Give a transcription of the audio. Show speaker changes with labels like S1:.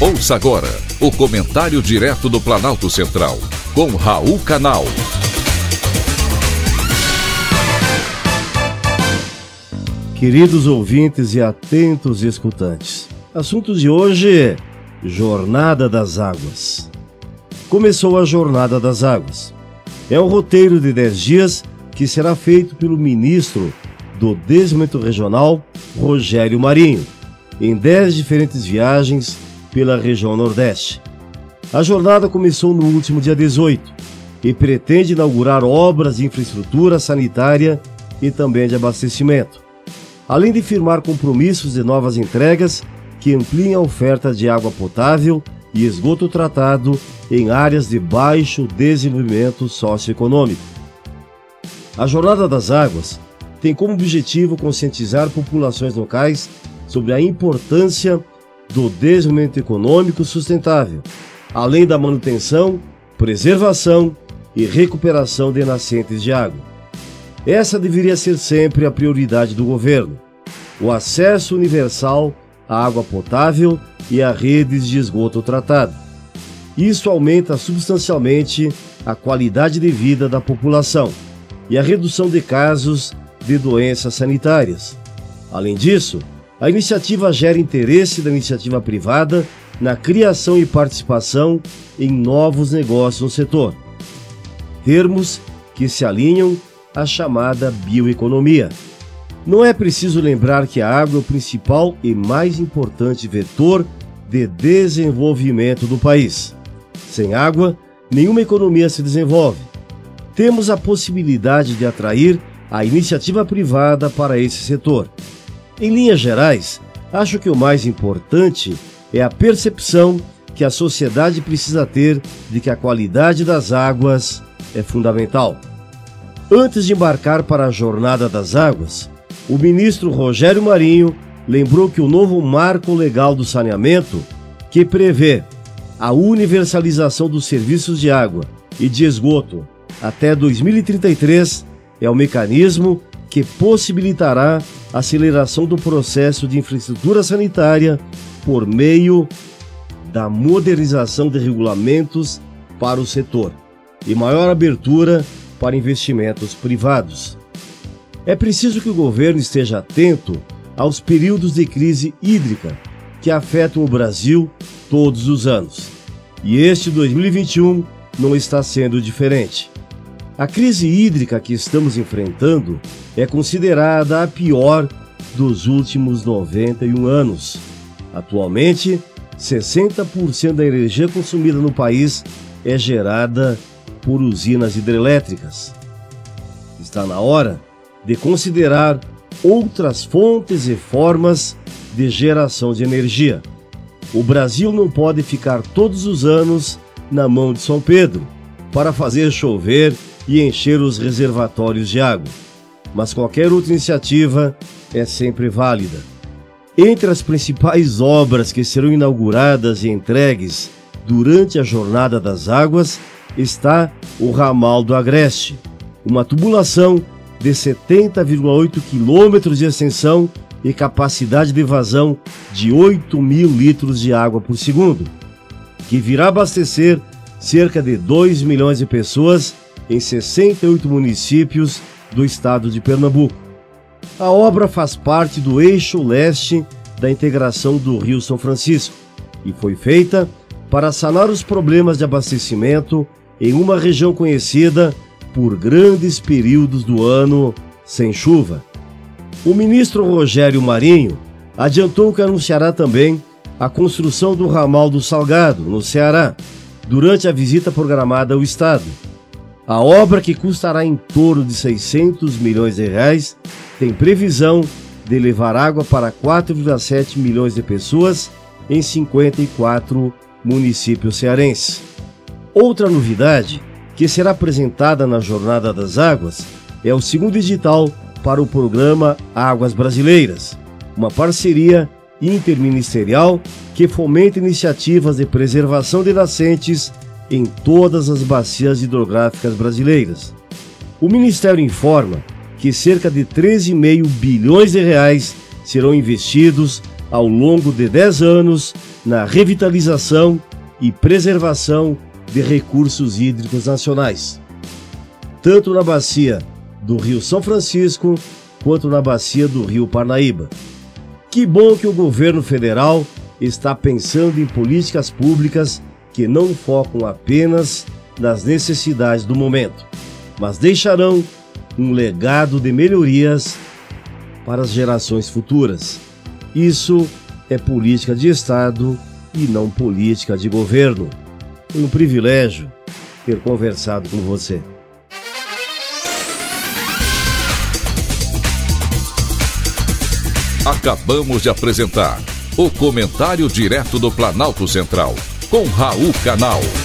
S1: Ouça agora o comentário direto do Planalto Central, com Raul Canal.
S2: Queridos ouvintes e atentos escutantes, assunto de hoje: Jornada das Águas. Começou a Jornada das Águas. É um roteiro de 10 dias que será feito pelo ministro do Desenvolvimento Regional, Rogério Marinho, em 10 diferentes viagens pela região Nordeste. A jornada começou no último dia 18 e pretende inaugurar obras de infraestrutura sanitária e também de abastecimento, além de firmar compromissos de novas entregas que ampliem a oferta de água potável e esgoto tratado em áreas de baixo desenvolvimento socioeconômico. A Jornada das Águas tem como objetivo conscientizar populações locais sobre a importância do desenvolvimento econômico sustentável, além da manutenção, preservação e recuperação de nascentes de água. Essa deveria ser sempre a prioridade do governo: o acesso universal à água potável e a redes de esgoto tratado. Isso aumenta substancialmente a qualidade de vida da população e a redução de casos de doenças sanitárias. Além disso, a iniciativa gera interesse da iniciativa privada na criação e participação em novos negócios no setor. Termos que se alinham à chamada bioeconomia. Não é preciso lembrar que a água é o principal e mais importante vetor de desenvolvimento do país. Sem água, nenhuma economia se desenvolve. Temos a possibilidade de atrair a iniciativa privada para esse setor. Em linhas gerais, acho que o mais importante é a percepção que a sociedade precisa ter de que a qualidade das águas é fundamental. Antes de embarcar para a Jornada das Águas, o ministro Rogério Marinho lembrou que o novo marco legal do saneamento, que prevê a universalização dos serviços de água e de esgoto até 2033, é o mecanismo que possibilitará aceleração do processo de infraestrutura sanitária por meio da modernização de regulamentos para o setor e maior abertura para investimentos privados. É preciso que o governo esteja atento aos períodos de crise hídrica que afetam o Brasil todos os anos. E este 2021 não está sendo diferente. A crise hídrica que estamos enfrentando é considerada a pior dos últimos 91 anos. Atualmente, 60% da energia consumida no país é gerada por usinas hidrelétricas. Está na hora de considerar outras fontes e formas de geração de energia. O Brasil não pode ficar todos os anos na mão de São Pedro para fazer chover e encher os reservatórios de água. Mas qualquer outra iniciativa é sempre válida. Entre as principais obras que serão inauguradas e entregues durante a Jornada das Águas está o ramal do Agreste, uma tubulação de 70,8 quilômetros de extensão e capacidade de vazão de 8 mil litros de água por segundo, que virá abastecer cerca de 2 milhões de pessoas em 68 municípios do estado de Pernambuco. A obra faz parte do eixo leste da integração do Rio São Francisco e foi feita para sanar os problemas de abastecimento em uma região conhecida por grandes períodos do ano sem chuva. O ministro Rogério Marinho adiantou que anunciará também a construção do ramal do Salgado, no Ceará, durante a visita programada ao estado. A obra, que custará em torno de 600 milhões de reais, tem previsão de levar água para 4,7 milhões de pessoas em 54 municípios cearenses. Outra novidade que será apresentada na Jornada das Águas é o segundo edital para o programa Águas Brasileiras, uma parceria interministerial que fomenta iniciativas de preservação de nascentes em todas as bacias hidrográficas brasileiras. O Ministério informa que cerca de 13,5 bilhões de reais serão investidos ao longo de 10 anos na revitalização e preservação de recursos hídricos nacionais, tanto na bacia do Rio São Francisco quanto na bacia do Rio Parnaíba. Que bom que o governo federal está pensando em políticas públicas que não focam apenas nas necessidades do momento, mas deixarão um legado de melhorias para as gerações futuras. Isso é política de Estado e não política de governo. Um privilégio ter conversado com você.
S1: Acabamos de apresentar o Comentário Direto do Planalto Central, com Raul Canal.